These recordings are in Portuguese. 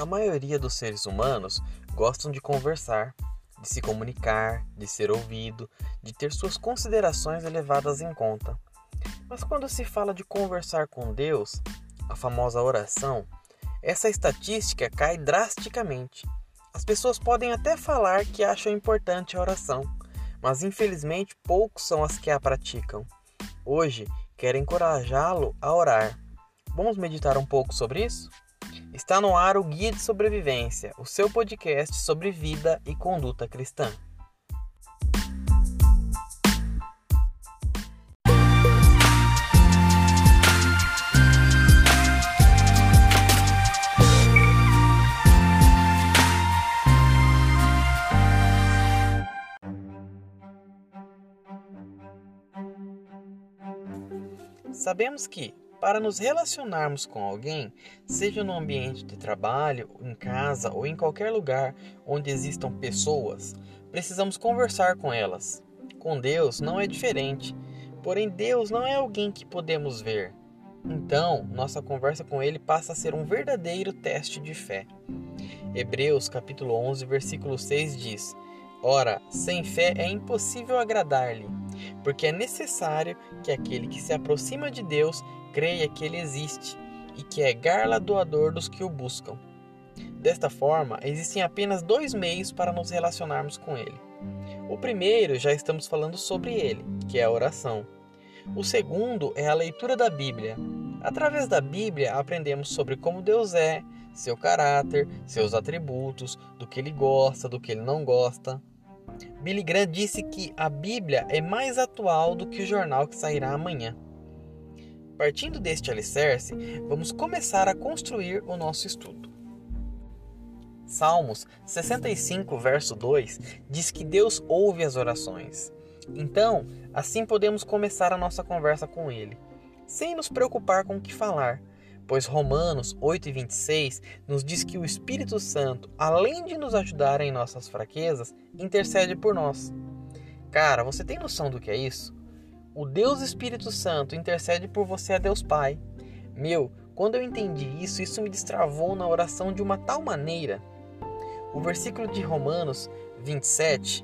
A maioria dos seres humanos gostam de conversar, de se comunicar, de ser ouvido, de ter suas considerações levadas em conta. Mas quando se fala de conversar com Deus, a famosa oração, essa estatística cai drasticamente. As pessoas podem até falar que acham importante a oração, mas infelizmente poucos são as que a praticam. Hoje, quero encorajá-lo a orar. Vamos meditar um pouco sobre isso? Está no ar o Guia de Sobrevivência, o seu podcast sobre vida e conduta cristã. Sabemos que, para nos relacionarmos com alguém, seja no ambiente de trabalho, em casa ou em qualquer lugar onde existam pessoas, precisamos conversar com elas. Com Deus não é diferente, porém Deus não é alguém que podemos ver. Então, nossa conversa com ele passa a ser um verdadeiro teste de fé. Hebreus capítulo 11, versículo 6 diz: Ora, sem fé é impossível agradar-lhe porque é necessário que aquele que se aproxima de Deus creia que ele existe e que é galardoador dos que o buscam. Desta forma, existem apenas dois meios para nos relacionarmos com ele. O primeiro, já estamos falando sobre ele, que é a oração. O segundo é a leitura da Bíblia. Através da Bíblia, aprendemos sobre como Deus é, seu caráter, seus atributos, do que ele gosta, do que ele não gosta. Billy Graham disse que a Bíblia é mais atual do que o jornal que sairá amanhã. Partindo deste alicerce, vamos começar a construir o nosso estudo. Salmos 65, verso 2 diz que Deus ouve as orações. Então, assim podemos começar a nossa conversa com Ele, sem nos preocupar com o que falar, pois Romanos 8,26 nos diz que o Espírito Santo, além de nos ajudar em nossas fraquezas, intercede por nós. Cara, você tem noção do que é isso? O Deus Espírito Santo intercede por você a Deus Pai. Meu, quando eu entendi isso, isso me destravou na oração de uma tal maneira. O versículo de Romanos 27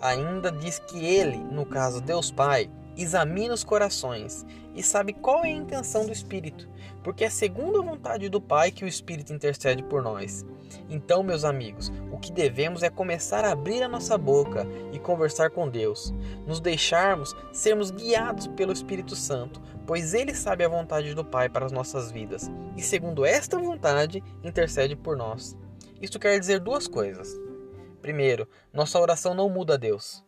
ainda diz que ele, no caso Deus Pai, examina os corações e sabe qual é a intenção do Espírito, porque é segundo a vontade do Pai que o Espírito intercede por nós. Então, meus amigos, o que devemos é começar a abrir a nossa boca e conversar com Deus, nos deixarmos sermos guiados pelo Espírito Santo, pois ele sabe a vontade do Pai para as nossas vidas e, segundo esta vontade, intercede por nós. Isto quer dizer duas coisas. Primeiro, nossa oração não muda a Deus.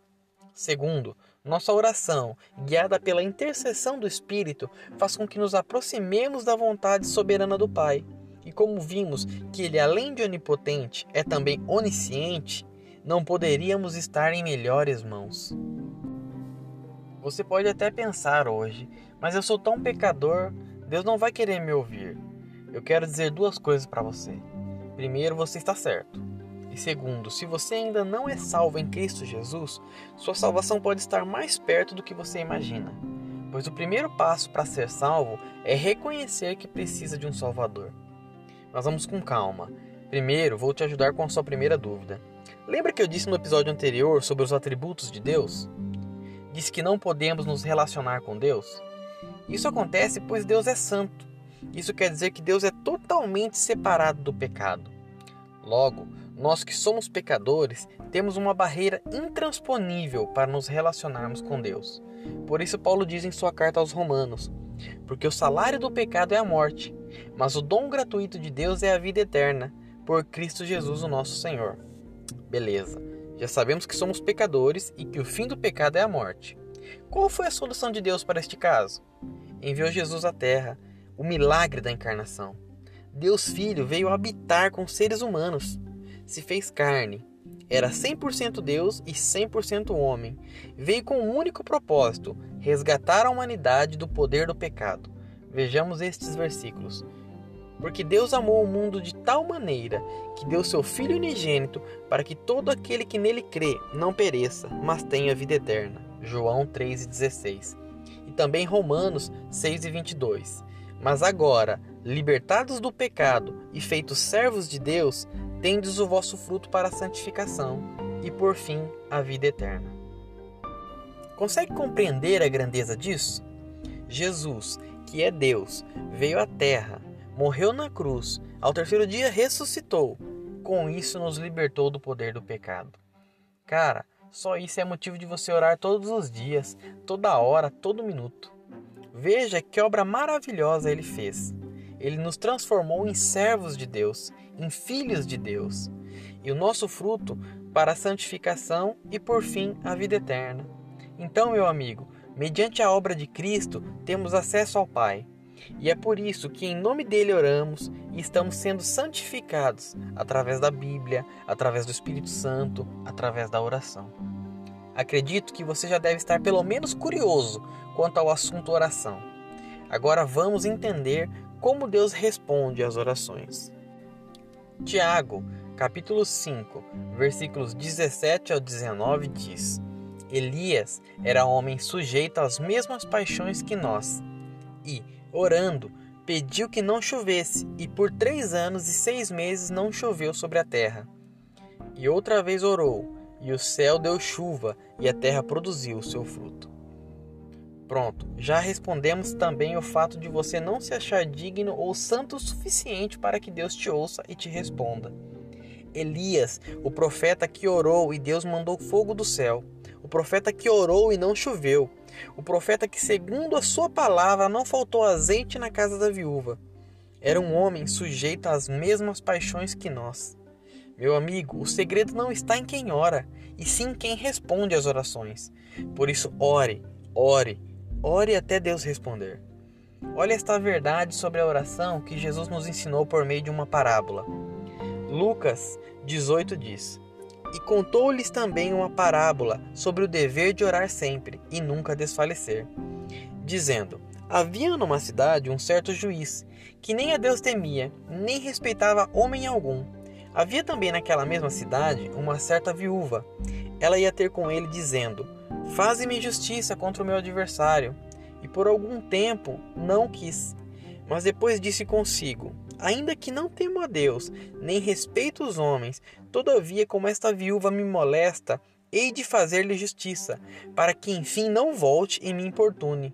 Segundo, nossa oração, guiada pela intercessão do Espírito, faz com que nos aproximemos da vontade soberana do Pai. E como vimos que Ele, além de onipotente, é também onisciente, não poderíamos estar em melhores mãos. Você pode até pensar hoje, mas eu sou tão pecador, Deus não vai querer me ouvir. Eu quero dizer duas coisas para você. Primeiro, você está certo. E segundo, se você ainda não é salvo em Cristo Jesus, sua salvação pode estar mais perto do que você imagina. Pois o primeiro passo para ser salvo é reconhecer que precisa de um Salvador. Mas vamos com calma. Primeiro, vou te ajudar com a sua primeira dúvida. Lembra que eu disse no episódio anterior sobre os atributos de Deus? Disse que não podemos nos relacionar com Deus? Isso acontece pois Deus é santo. Isso quer dizer que Deus é totalmente separado do pecado. Logo, nós que somos pecadores temos uma barreira intransponível para nos relacionarmos com Deus. Por isso, Paulo diz em sua carta aos Romanos: Porque o salário do pecado é a morte, mas o dom gratuito de Deus é a vida eterna, por Cristo Jesus, o nosso Senhor. Beleza, já sabemos que somos pecadores e que o fim do pecado é a morte. Qual foi a solução de Deus para este caso? Enviou Jesus à terra, o milagre da encarnação. Deus Filho veio habitar com seres humanos se fez carne. Era 100% Deus e 100% homem. Veio com um único propósito: resgatar a humanidade do poder do pecado. Vejamos estes versículos. Porque Deus amou o mundo de tal maneira que deu seu Filho unigênito para que todo aquele que nele crê não pereça, mas tenha vida eterna. João 3,16. E também Romanos 6,22. Mas agora, libertados do pecado e feitos servos de Deus, tendes o vosso fruto para a santificação e, por fim, a vida eterna. Consegue compreender a grandeza disso? Jesus, que é Deus, veio à terra, morreu na cruz, ao terceiro dia ressuscitou. Com isso, nos libertou do poder do pecado. Cara, só isso é motivo de você orar todos os dias, toda hora, todo minuto. Veja que obra maravilhosa ele fez. Ele nos transformou em servos de Deus, em filhos de Deus. E o nosso fruto para a santificação e, por fim, a vida eterna. Então, meu amigo, mediante a obra de Cristo, temos acesso ao Pai. E é por isso que em nome dele oramos e estamos sendo santificados através da Bíblia, através do Espírito Santo, através da oração. Acredito que você já deve estar pelo menos curioso quanto ao assunto oração. Agora vamos entender como Deus responde às orações. Tiago, capítulo 5, versículos 17 ao 19 diz: Elias era homem sujeito às mesmas paixões que nós, e, orando, pediu que não chovesse, e por três anos e seis meses não choveu sobre a terra. E outra vez orou, e o céu deu chuva, e a terra produziu o seu fruto. Pronto, já respondemos também o fato de você não se achar digno ou santo o suficiente para que Deus te ouça e te responda. Elias, o profeta que orou e Deus mandou fogo do céu. O profeta que orou e não choveu. O profeta que, segundo a sua palavra, não faltou azeite na casa da viúva. Era um homem sujeito às mesmas paixões que nós. Meu amigo, o segredo não está em quem ora, e sim em quem responde às orações. Por isso, ore, ore, ore até Deus responder. Olha esta verdade sobre a oração que Jesus nos ensinou por meio de uma parábola. Lucas 18 diz: E contou-lhes também uma parábola sobre o dever de orar sempre e nunca desfalecer, dizendo: Havia numa cidade um certo juiz, que nem a Deus temia, nem respeitava homem algum. Havia também naquela mesma cidade uma certa viúva. Ela ia ter com ele, dizendo: Faze-me justiça contra o meu adversário. E por algum tempo não quis. Mas depois disse consigo: Ainda que não temo a Deus, nem respeito os homens, todavia, como esta viúva me molesta, hei de fazer-lhe justiça, para que enfim não volte e me importune.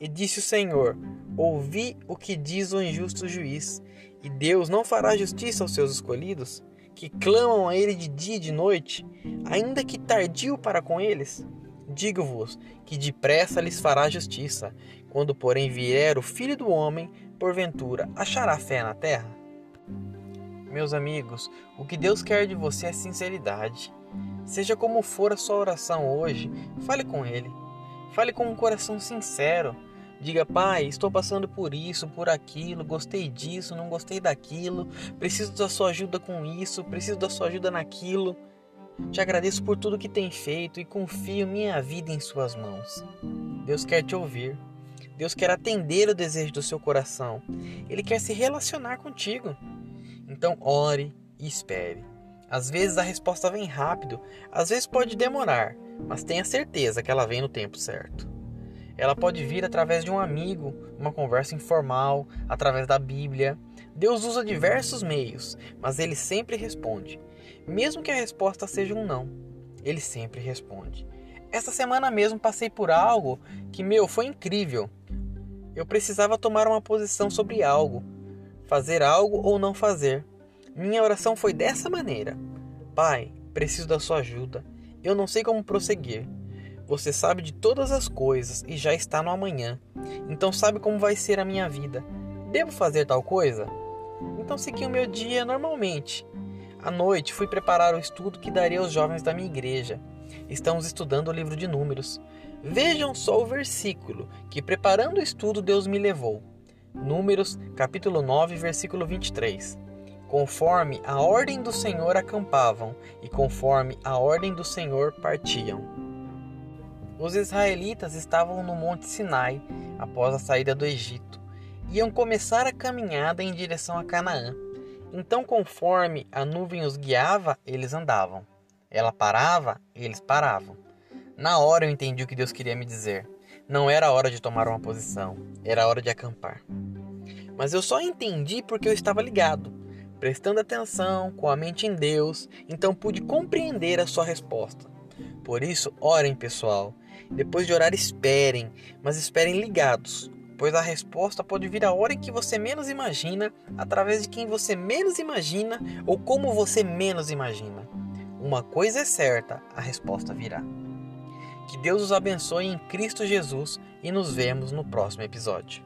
E disse o Senhor: Ouvi o que diz o injusto juiz, e Deus não fará justiça aos seus escolhidos, que clamam a Ele de dia e de noite, ainda que tardio para com eles? Digo-vos que depressa lhes fará justiça. Quando, porém, vier o Filho do Homem, porventura achará fé na terra? Meus amigos, o que Deus quer de você é sinceridade. Seja como for a sua oração hoje, fale com Ele. Fale com um coração sincero. Diga, Pai, estou passando por isso, por aquilo, gostei disso, não gostei daquilo, preciso da sua ajuda com isso, preciso da sua ajuda naquilo. Te agradeço por tudo que tem feito e confio minha vida em Suas mãos. Deus quer te ouvir. Deus quer atender o desejo do seu coração. Ele quer se relacionar contigo. Então, ore e espere. Às vezes a resposta vem rápido, às vezes pode demorar, mas tenha certeza que ela vem no tempo certo. Ela pode vir através de um amigo, uma conversa informal, através da Bíblia. Deus usa diversos meios, mas ele sempre responde. Mesmo que a resposta seja um não, ele sempre responde. Essa semana mesmo passei por algo que, meu, foi incrível. Eu precisava tomar uma posição sobre algo, fazer algo ou não fazer. Minha oração foi dessa maneira: Pai, preciso da sua ajuda. Eu não sei como prosseguir. Você sabe de todas as coisas e já está no amanhã. Então sabe como vai ser a minha vida. Devo fazer tal coisa? Então segui o meu dia normalmente. À noite fui preparar o estudo que daria aos jovens da minha igreja. Estamos estudando o livro de Números. Vejam só o versículo que, preparando o estudo, Deus me levou. Números, capítulo 9, versículo 23. Conforme a ordem do Senhor acampavam, e conforme a ordem do Senhor partiam. Os israelitas estavam no Monte Sinai após a saída do Egito. Iam começar a caminhada em direção a Canaã. Então, conforme a nuvem os guiava, eles andavam. Ela parava, eles paravam. Na hora eu entendi o que Deus queria me dizer. Não era hora de tomar uma posição, era hora de acampar. mas eu só entendi porque eu estava ligado, prestando atenção, com a mente em Deus, então pude compreender a sua resposta. Por isso, orem, pessoal. Depois de orar, esperem, mas esperem ligados, pois a resposta pode vir a hora em que você menos imagina, através de quem você menos imagina ou como você menos imagina. Uma coisa é certa, a resposta virá. Que Deus os abençoe em Cristo Jesus e nos vemos no próximo episódio.